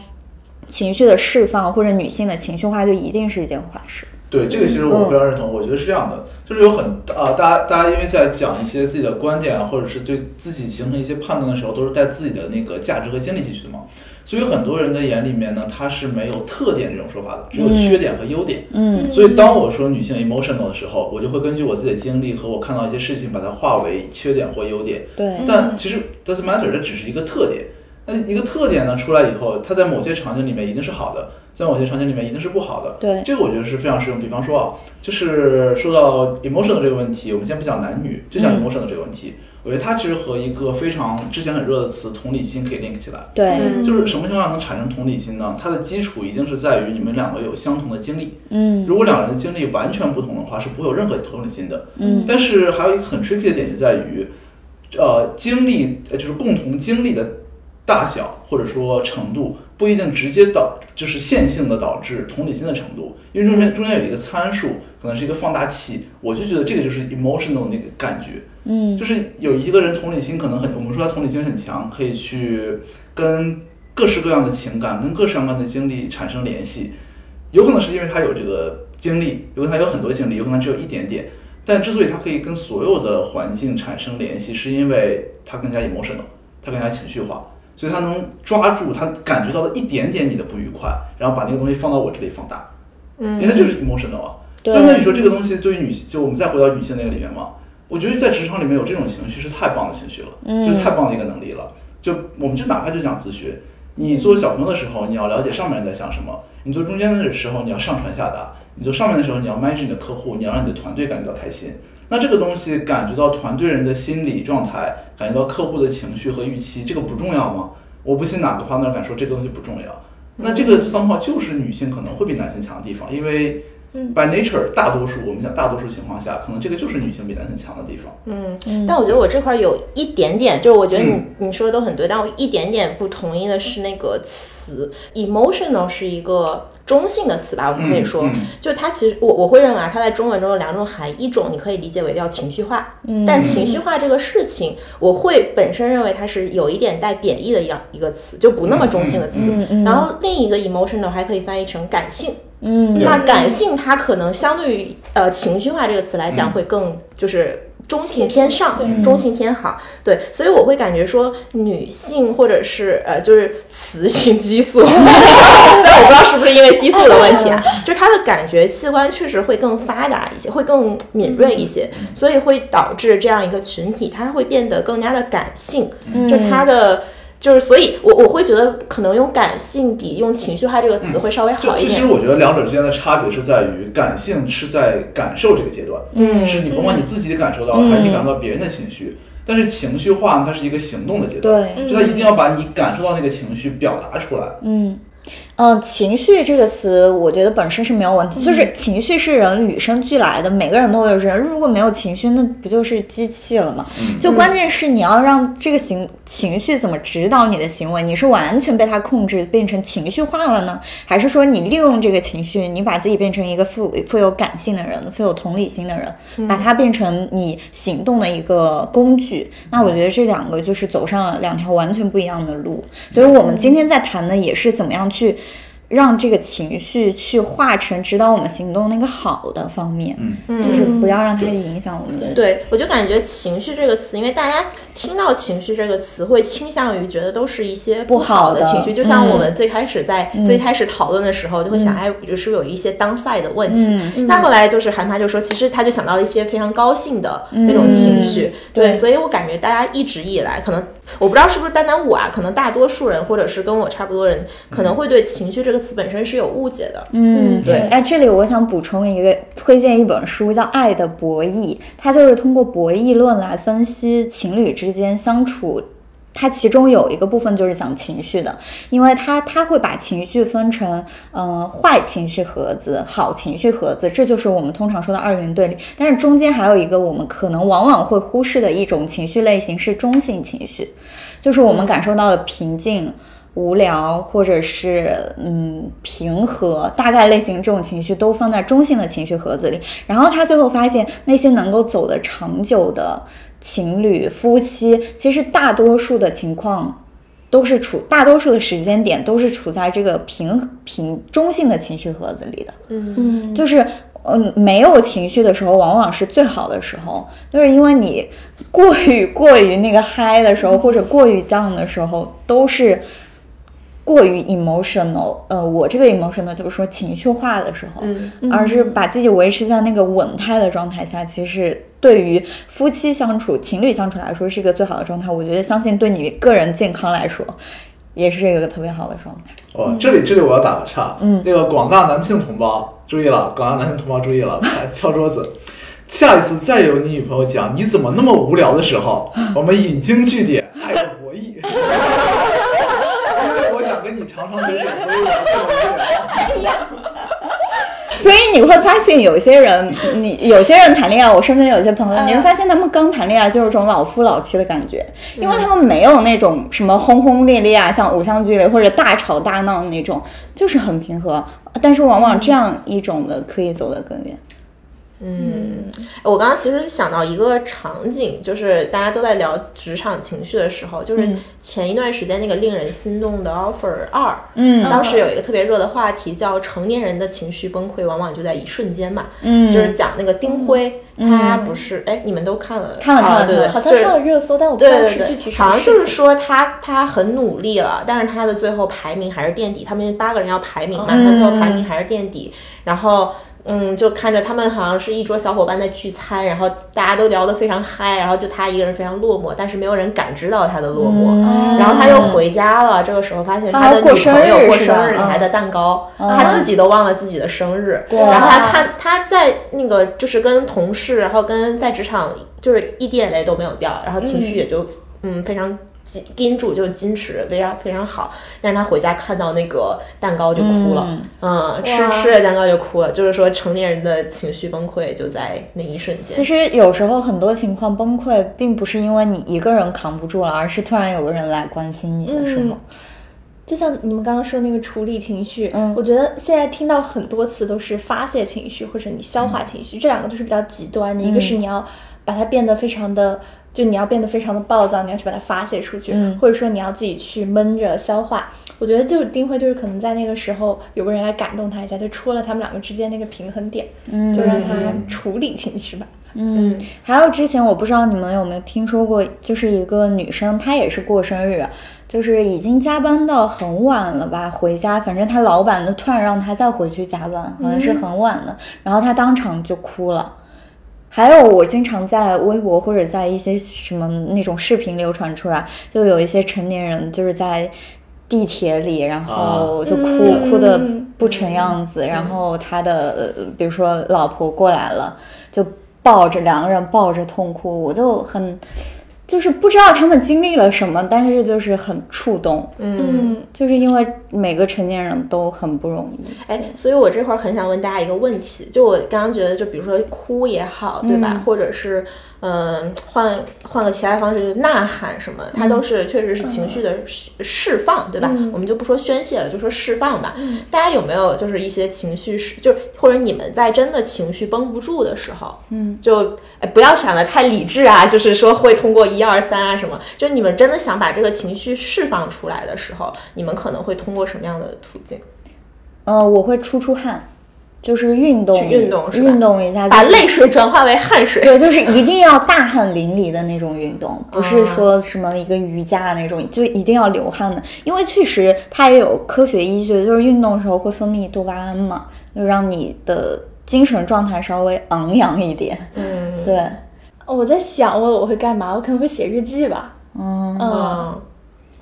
情绪的释放或者女性的情绪化就一定是一件坏事。对这个，其实我非常认同。我觉得是这样的，就是有很啊，大家大家因为在讲一些自己的观点啊，或者是对自己形成一些判断的时候，都是带自己的那个价值和经历进去的嘛。所以很多人的眼里面呢，它是没有特点这种说法的，只有缺点和优点。嗯，所以当我说女性 emotional 的时候，我就会根据我自己的经历和我看到一些事情，把它化为缺点或优点。对，但其实 doesn't matter，这只是一个特点。那一个特点呢出来以后，它在某些场景里面一定是好的，在某些场景里面一定是不好的。对，这个我觉得是非常适用。比方说啊，就是说到 emotional 这个问题，我们先不讲男女，就讲 emotional 这个问题。我觉得它其实和一个非常之前很热的词同理心可以 link 起来。对，就是什么情况下能产生同理心呢？它的基础一定是在于你们两个有相同的经历。嗯，如果两人的经历完全不同的话，是不会有任何同理心的。嗯，但是还有一个很 tricky 的点就在于，呃，经历就是共同经历的大小或者说程度不一定直接导就是线性的导致同理心的程度，因为中间中间有一个参数，可能是一个放大器。我就觉得这个就是 emotional 那个感觉。嗯，就是有一个人同理心可能很，我们说他同理心很强，可以去跟各式各样的情感、跟各式各样的经历产生联系。有可能是因为他有这个经历，有可能他有很多经历，有可能只有一点点。但之所以他可以跟所有的环境产生联系，是因为他更加 emotional，他更加情绪化，所以他能抓住他感觉到的一点点你的不愉快，然后把那个东西放到我这里放大。嗯，因为他就是 emotional 啊。所以那你说这个东西对于女性，就我们再回到女性那个里面嘛。我觉得在职场里面有这种情绪是太棒的情绪了，嗯就是太棒的一个能力了。就我们就哪怕就讲咨询，你做小朋友的时候，你要了解上面人在想什么；你做中间的时候，你要上传下达；你做上面的时候，你要 manage 你的客户，你要让你的团队感觉到开心。那这个东西感觉到团队人的心理状态，感觉到客户的情绪和预期，这个不重要吗？我不信哪个方面敢说这个东西不重要。那这个 somehow 就是女性可能会比男性强的地方，因为。By nature，大多数我们讲大多数情况下，可能这个就是女性比男性强的地方。嗯，但我觉得我这块有一点点，就是我觉得你你说的都很对，但我一点点不同意的是那个词，emotional 是一个中性的词吧？我们可以说，就它其实我我会认为啊，它在中文中有两种含义，一种你可以理解为叫情绪化，但情绪化这个事情，我会本身认为它是有一点带贬义的一样一个词，就不那么中性的词。然后另一个 emotional 还可以翻译成感性。嗯，那感性它可能相对于呃情绪化这个词来讲会更就是中性偏上，中性偏好，对，所以我会感觉说女性或者是呃就是雌性激素，虽然我不知道是不是因为激素的问题啊，就是她的感觉器官确实会更发达一些，会更敏锐一些，所以会导致这样一个群体它会变得更加的感性，就它的。就是，所以我我会觉得可能用感性比用情绪化这个词会稍微好一点。其实我觉得两者之间的差别是在于，感性是在感受这个阶段，嗯，是你甭管你自己感受到还是你感受到别人的情绪，但是情绪化它是一个行动的阶段，对，就它一定要把你感受到那个情绪表达出来，嗯。嗯，情绪这个词，我觉得本身是没有问题，就是情绪是人与生俱来的，每个人都有人。如果没有情绪，那不就是机器了吗？就关键是你要让这个行情绪怎么指导你的行为，你是完全被它控制，变成情绪化了呢，还是说你利用这个情绪，你把自己变成一个富富有感性的人，富有同理心的人，把它变成你行动的一个工具？那我觉得这两个就是走上了两条完全不一样的路。所以我们今天在谈的也是怎么样去。让这个情绪去化成指导我们行动那个好的方面，嗯，就是不要让它影响我们的。对，我就感觉情绪这个词，因为大家听到情绪这个词，会倾向于觉得都是一些不好的情绪。就像我们最开始在最开始讨论的时候，就会想，哎，就是有一些当赛的问题。那后来就是韩妈就说，其实他就想到了一些非常高兴的那种情绪。对，所以我感觉大家一直以来，可能我不知道是不是单单我啊，可能大多数人或者是跟我差不多人，可能会对情绪这个。词本身是有误解的，嗯，对。哎，这里我想补充一个，推荐一本书，叫《爱的博弈》，它就是通过博弈论来分析情侣之间相处。它其中有一个部分就是讲情绪的，因为它它会把情绪分成，嗯，坏情绪盒子、好情绪盒子，这就是我们通常说的二元对立。但是中间还有一个我们可能往往会忽视的一种情绪类型是中性情绪，就是我们感受到的平静。无聊，或者是嗯平和，大概类型这种情绪都放在中性的情绪盒子里。然后他最后发现，那些能够走得长久的情侣、夫妻，其实大多数的情况都是处，大多数的时间点都是处在这个平平中性的情绪盒子里的。嗯嗯，就是嗯没有情绪的时候，往往是最好的时候，就是因为你过于过于那个嗨的时候，或者过于 down 的时候，都是。过于 emotional，呃，我这个 emotional 就是说情绪化的时候，而是把自己维持在那个稳态的状态下，其实对于夫妻相处、情侣相处来说是一个最好的状态。我觉得，相信对你个人健康来说，也是一个特别好的状态。哦，这里这里我要打个岔，嗯，那个广大男性同胞注意了，广大男性同胞注意了，敲桌子。下一次再有你女朋友讲你怎么那么无聊的时候，我们引经据典，还有博弈。因为我想跟你长长久久，所以我所以你会发现，有些人，你有些人谈恋爱，我身边有些朋友，你会发现他们刚谈恋爱就是种老夫老妻的感觉，因为他们没有那种什么轰轰烈烈啊，像偶像剧里或者大吵大闹那种，就是很平和。但是往往这样一种的可以走得更远。嗯，我刚刚其实想到一个场景，就是大家都在聊职场情绪的时候，就是前一段时间那个令人心动的 offer 二，嗯，当时有一个特别热的话题叫成年人的情绪崩溃往往就在一瞬间嘛，嗯，就是讲那个丁辉，他不是，哎，你们都看了，看了看了，对对，好像上了热搜，但我不知道是具体好像就是说他他很努力了，但是他的最后排名还是垫底，他们八个人要排名嘛，他最后排名还是垫底，然后。嗯，就看着他们好像是一桌小伙伴在聚餐，然后大家都聊得非常嗨，然后就他一个人非常落寞，但是没有人感知到他的落寞。然后他又回家了，这个时候发现他的女朋友过生日给的蛋糕，他自己都忘了自己的生日。然后他看他在那个就是跟同事，然后跟在职场就是一滴眼泪都没有掉，然后情绪也就嗯非常。叮嘱就矜持，非常非常好。但是他回家看到那个蛋糕就哭了，嗯，吃吃了蛋糕就哭了。就是说，成年人的情绪崩溃就在那一瞬间。其实有时候很多情况崩溃，并不是因为你一个人扛不住了，而是突然有个人来关心你的时候。就像你们刚刚说那个处理情绪，嗯，我觉得现在听到很多词都是发泄情绪或者你消化情绪，这两个都是比较极端的。一个是你要把它变得非常的。就你要变得非常的暴躁，你要去把它发泄出去，或者说你要自己去闷着消化。我觉得就是丁辉，就是可能在那个时候有个人来感动他一下，就戳了他们两个之间那个平衡点，就让他处理情绪吧。嗯，还有之前我不知道你们有没有听说过，就是一个女生，她也是过生日，就是已经加班到很晚了吧，回家，反正她老板就突然让她再回去加班，好像是很晚的，然后她当场就哭了。还有，我经常在微博或者在一些什么那种视频流传出来，就有一些成年人就是在地铁里，然后就哭哭的不成样子，然后他的比如说老婆过来了，就抱着两个人抱着痛哭，我就很。就是不知道他们经历了什么，但是就是很触动，嗯，嗯，就是因为每个成年人都很不容易。哎，所以我这会儿很想问大家一个问题，就我刚刚觉得，就比如说哭也好，对吧？或者是嗯、换换个其他方式，就呐喊什么，它都是确实是情绪的释释放，对吧？我们就不说宣泄了，就说释放吧。大家有没有就是一些情绪是，就是或者你们在真的情绪绷不住的时候，嗯，就哎不要想的太理智啊，就是说会通过一二三啊什么，就是你们真的想把这个情绪释放出来的时候，你们可能会通过什么样的途径？呃，我会出出汗，就是运动，去运动是吧运动一下，把泪水转化为汗水。对，就是一定要大汗淋漓的那种运动，不是哦说什么一个瑜伽那种，就一定要流汗的，因为确实它也有科学依据，就是运动的时候会分泌多巴胺嘛，就让你的精神状态稍微昂扬一点。嗯对，我在想我我会干嘛？我可能会写日记吧。嗯，嗯，嗯，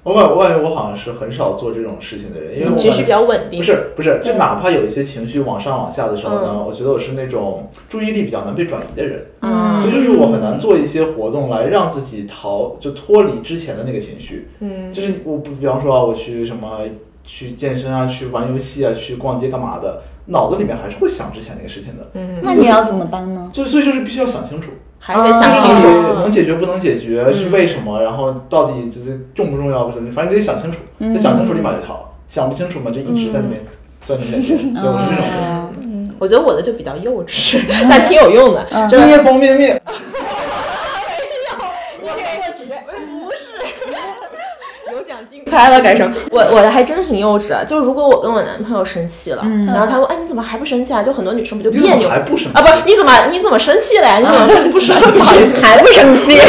我感我感觉我好像是很少做这种事情的人，因为我情绪比较稳定。不是不是，就哪怕有一些情绪往上往下的时候呢，我觉得我是那种注意力比较难被转移的人，嗯所以就是我很难做一些活动来让自己逃，就脱离之前的那个情绪。嗯就是我不，比方说啊，我去什么去健身啊，去玩游戏啊，去逛街干嘛的，脑子里面还是会想之前那个事情的。嗯，那你要怎么办呢？就所以就是必须要想清楚，还是得想清就是楚。能解决不能解决是为什么，然后到底就是重不重要，不是，反正你得想清楚，嗯。想清楚立马就好，想不清楚嘛就一直在那边钻牛角尖。对，我是这种人。嗯。我觉得我的就比较幼稚，但挺有用的。嗯。就是捏方便面，猜了改成我我的还真挺幼稚的。就如果我跟我男朋友生气了，然后他说哎你怎么还不生气啊？就很多女生不就别扭还不生气啊？不是你怎么你怎么生气了呀？你怎么不生 不好意思？还不生气？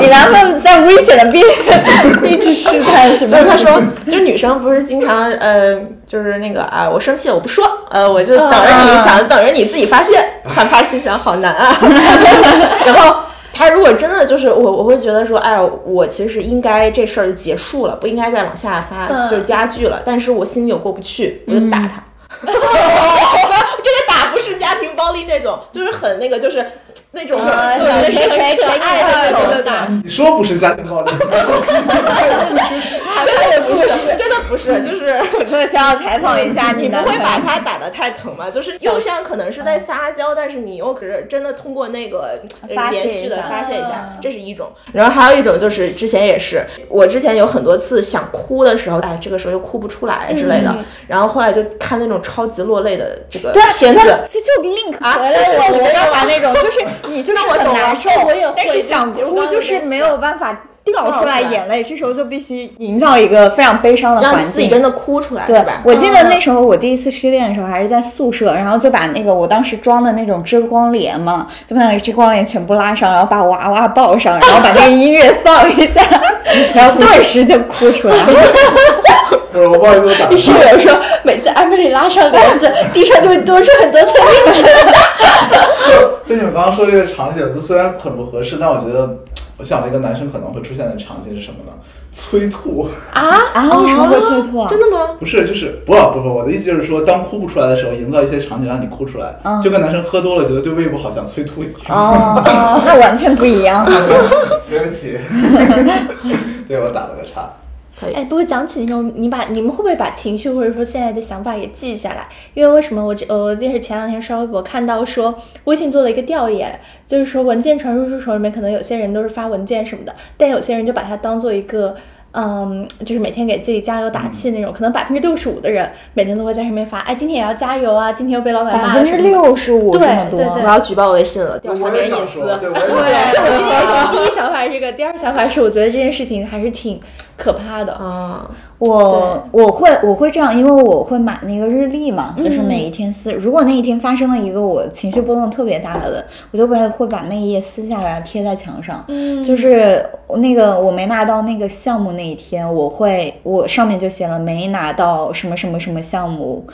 你男朋友在危险的边缘一直试探是吗？就是他说，就是女生不是经常呃，就是那个啊，我生气了我不说，呃，我就等着你想，等着你自己发现。他发心想好难啊。然后他如果真的就是我，我会觉得说，哎，我其实应该这事儿就结束了，不应该再往下发，嗯就是加剧了。但是我心里有过不去，我就打他。这个打不是家庭暴力那种，就是很那个，就是那种小锤锤爱的那种对对打。你说不是家庭暴力，是，就是 此刻需要采访一下你不会把他打得太疼吗？就是又像可能是在撒娇，但是你又可是真的通过那个呃发泄连续的一下发泄一下嗯，这是一种。然后还有一种就是之前也是，我之前有很多次想哭的时候，哎，这个时候又哭不出来之类的。然后后来就看那种超级落泪的这个片子。对所以就 link 啊回来我我刚才那种，就是你就是我很难受，我也会但是想哭就是没有办法掉出来掉出来眼泪，这时候就必须营造一个非常悲伤的环境。自己真的哭出来，对吧？我记得那时候我第一次失恋的时候还是在宿舍，然后就把那个我当时装的那种遮光帘嘛，就把那个遮光帘全部拉上，然后把娃娃抱上，然后把那个音乐放一下，然后顿时就哭出来了。我不好意思，打是有人说，每次艾米丽拉上帘子，地上就会多出很多层印子。就就你们刚刚说这个场景，就虽然很不合适，但我觉得我想了一个男生可能会出现的场景是什么呢？催吐，啊啊，为什么会催吐啊？真的吗？不是，就是不不不，我的意思就是说，当哭不出来的时候，营造一些场景让你哭出来，嗯就跟男生喝多了觉得对胃不好想催吐一样。哦，哦那完全不一样。对不起，对我打了个岔。哎，不过讲起那种，你把你们会不会把情绪或者说现在的想法也记下来？因为为什么我这我就是前两天刷微博看到说，微信做了一个调研，就是说文件传输助手里面可能有些人都是发文件什么的，但有些人就把它当做一个。嗯，就是每天给自己加油打气那种，可能百分之六十五的人每天都会在上面发，哎，今天也要加油啊，今天又被老板骂了百分之。六十五这对我要举报微信了，调查我别人隐私也想说，。对，我也对，我今天第一想法是这个，第二想法是我觉得这件事情还是挺可怕的。啊，我我会我会这样，因为我会买那个日历嘛，嗯就是每一天撕。如果那一天发生了一个我情绪波动特别大的，我就会会把那一页撕下来贴在墙上。嗯就是那个我没拿到那个项目那一天，我会我上面就写了没拿到什么什么什么项目，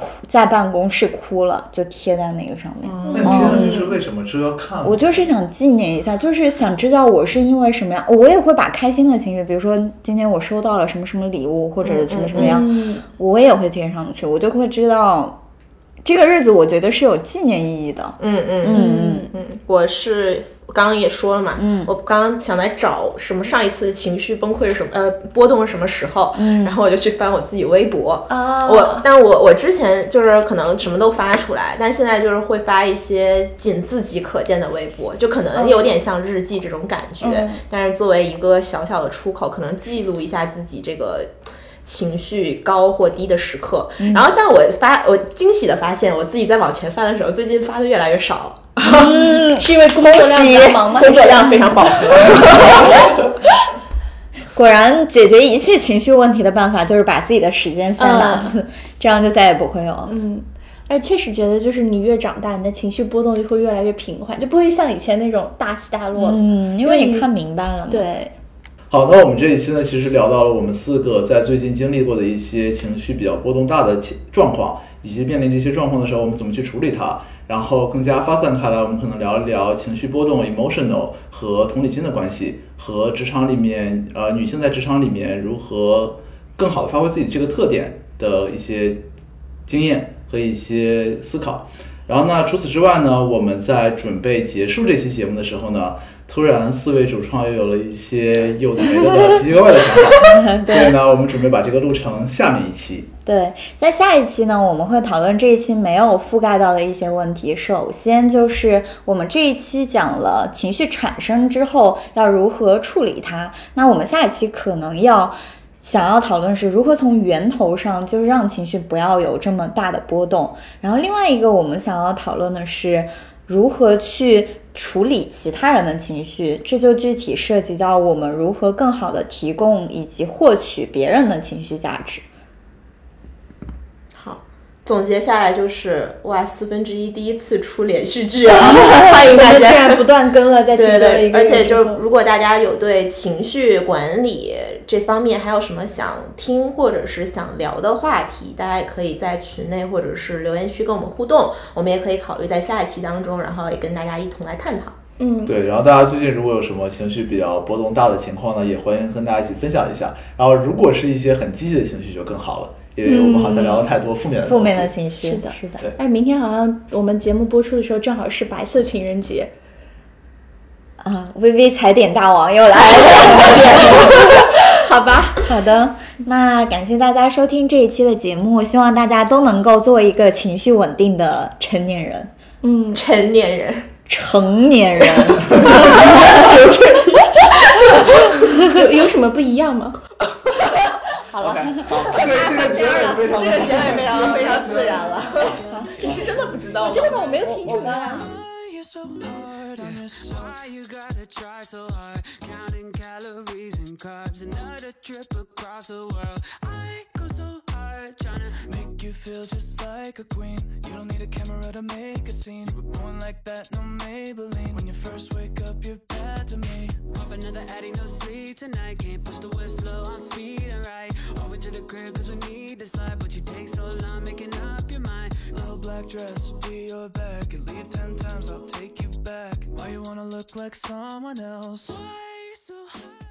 哭在办公室哭了，就贴在那个上面。嗯那你贴上去是为什么？是要看？我就是想纪念一下，就是想知道我是因为什么样，我也会把开心的情绪，比如说今天我收到了什么什么礼物，或者什么什么样，嗯我也会贴上去，我就会知道这个日子，我觉得是有纪念意义的。嗯嗯嗯嗯嗯，我是刚刚也说了嘛，嗯，我刚刚想来找什么上一次情绪崩溃是什么，呃，波动是什么时候，嗯，然后我就去翻我自己微博，啊。我，但我我之前就是可能什么都发出来，但现在就是会发一些仅自己可见的微博，就可能有点像日记这种感觉，嗯。但是作为一个小小的出口，可能记录一下自己这个。情绪高或低的时刻，然后但我发我惊喜的发现，我自己在往前翻的时候，最近发的越来越少了。是因为工作量比较忙吗？工作量非常饱和。果然，解决一切情绪问题的办法就是把自己的时间塞满，这样就再也不会有了。嗯，而确实觉得就是你越长大，你的情绪波动就会越来越平缓，就不会像以前那种大起大落了。嗯，因为你看明白了嘛。对，好，那我们这一期呢，其实聊到了我们四个在最近经历过的一些情绪比较波动大的情状况，以及面临这些状况的时候，我们怎么去处理它。然后更加发散开来，我们可能聊一聊情绪波动 （emotional） 和同理心的关系，和职场里面呃女性在职场里面如何更好的发挥自己这个特点的一些经验和一些思考。然后呢，除此之外呢，我们在准备结束这期节目的时候呢，突然四位主创又有了一些有的没的的奇奇怪怪的想法，所以呢，我们准备把这个录成下面一期。对，在下一期呢，我们会讨论这一期没有覆盖到的一些问题。首先就是我们这一期讲了情绪产生之后要如何处理它，那我们下一期可能要想要讨论是如何从源头上就是让情绪不要有这么大的波动。然后另外一个我们想要讨论的是如何去处理其他人的情绪，这就具体涉及到我们如何更好的提供以及获取别人的情绪价值。好，总结下来就是哇，四分之一第一次出连续剧啊，欢迎大家。然不断更了，在停对对而且就如果大家有对情绪管理这方面还有什么想听或者是想聊的话题，大家也可以在群内或者是留言区跟我们互动，我们也可以考虑在下一期当中，然后也跟大家一同来探讨。嗯，对，然后大家最近如果有什么情绪比较波动大的情况呢，也欢迎跟大家一起分享一下。然后如果是一些很积极的情绪就更好了，因为我们好像聊了太多负面。负面的情绪是的是的。对哎，明天好像我们节目播出的时候正好是白色情人节，啊，微微踩点大王又来了。好吧？好的，那感谢大家收听这一期的节目，希望大家都能够做一个情绪稳定的成年人。嗯，成年人，成年人，有有什么不一样吗？好了，好，这个这个结尾非常这个结尾非常非常自然了。你是真的不知道吗？真的吗？我没有听出来 so hard on yourself. Why you gotta try so hard? Counting calories and carbs. Another trip across the world. I go so hard trying to make you feel just like a queen. You don't need a camera to make a scene. Were born like that, no Maybelline. When you first wake up, you're bad to me. Pop another addy, no sleep tonight. Can't push the whistle on speed and right. Over to the crib, cause we need this life. But you take so long making up your mind. Little black dress, be your back. You leave ten times, I'll take you back. Why you wanna look like someone else? Why so hard?